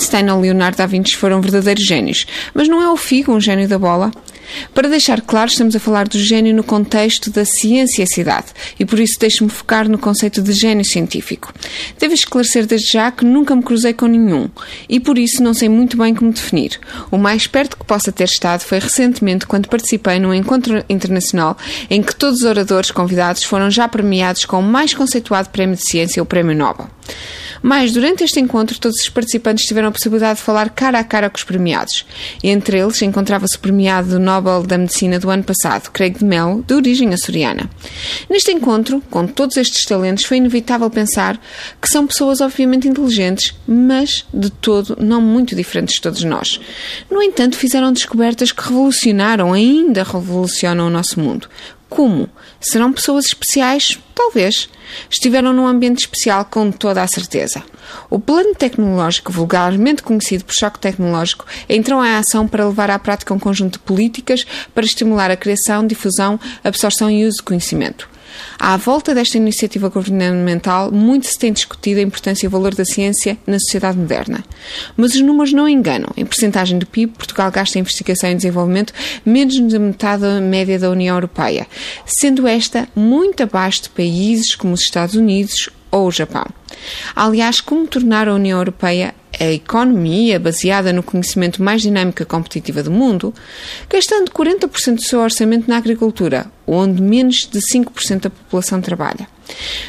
Einstein ou Leonardo da Vinci foram verdadeiros génios, mas não é o Figo um gênio da bola? Para deixar claro, estamos a falar do gênio no contexto da ciência e cidade, e por isso deixe-me focar no conceito de gênio científico. Devo esclarecer desde já que nunca me cruzei com nenhum, e por isso não sei muito bem como definir. O mais perto que possa ter estado foi recentemente quando participei num encontro internacional em que todos os oradores convidados foram já premiados com o mais conceituado prémio de ciência, o Prémio Nobel. Mas, durante este encontro, todos os participantes tiveram a possibilidade de falar cara a cara com os premiados. Entre eles encontrava-se o premiado do Nobel da Medicina do ano passado, Craig de Mello, de origem açoriana. Neste encontro, com todos estes talentos, foi inevitável pensar que são pessoas obviamente inteligentes, mas de todo não muito diferentes de todos nós. No entanto, fizeram descobertas que revolucionaram, ainda revolucionam o nosso mundo. Como? Serão pessoas especiais? Talvez. Estiveram num ambiente especial, com toda a certeza. O plano tecnológico, vulgarmente conhecido por choque tecnológico, entrou em ação para levar à prática um conjunto de políticas para estimular a criação, difusão, absorção e uso de conhecimento. À volta desta iniciativa governamental, muito se tem discutido a importância e o valor da ciência na sociedade moderna. Mas os números não enganam. Em percentagem do PIB, Portugal gasta em investigação e desenvolvimento menos da metade da média da União Europeia, sendo esta muito abaixo de países como os Estados Unidos ou o Japão. Aliás, como tornar a União Europeia a economia baseada no conhecimento mais dinâmico e competitiva do mundo, gastando 40% do seu orçamento na agricultura, onde menos de 5% da população trabalha.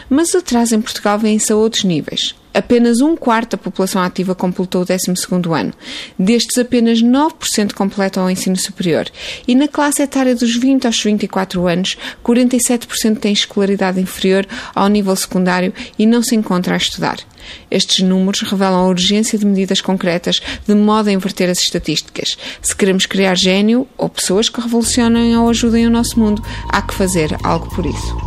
Mas o atraso em Portugal vem-se a outros níveis. Apenas um quarto da população ativa completou o 12 ano. Destes, apenas 9% completam o ensino superior. E na classe etária dos 20 aos 24 anos, 47% têm escolaridade inferior ao nível secundário e não se encontram a estudar. Estes números revelam a urgência de medidas concretas de modo a inverter as estatísticas. Se queremos criar gênio ou pessoas que revolucionem ou ajudem o nosso mundo, há que fazer algo por isso.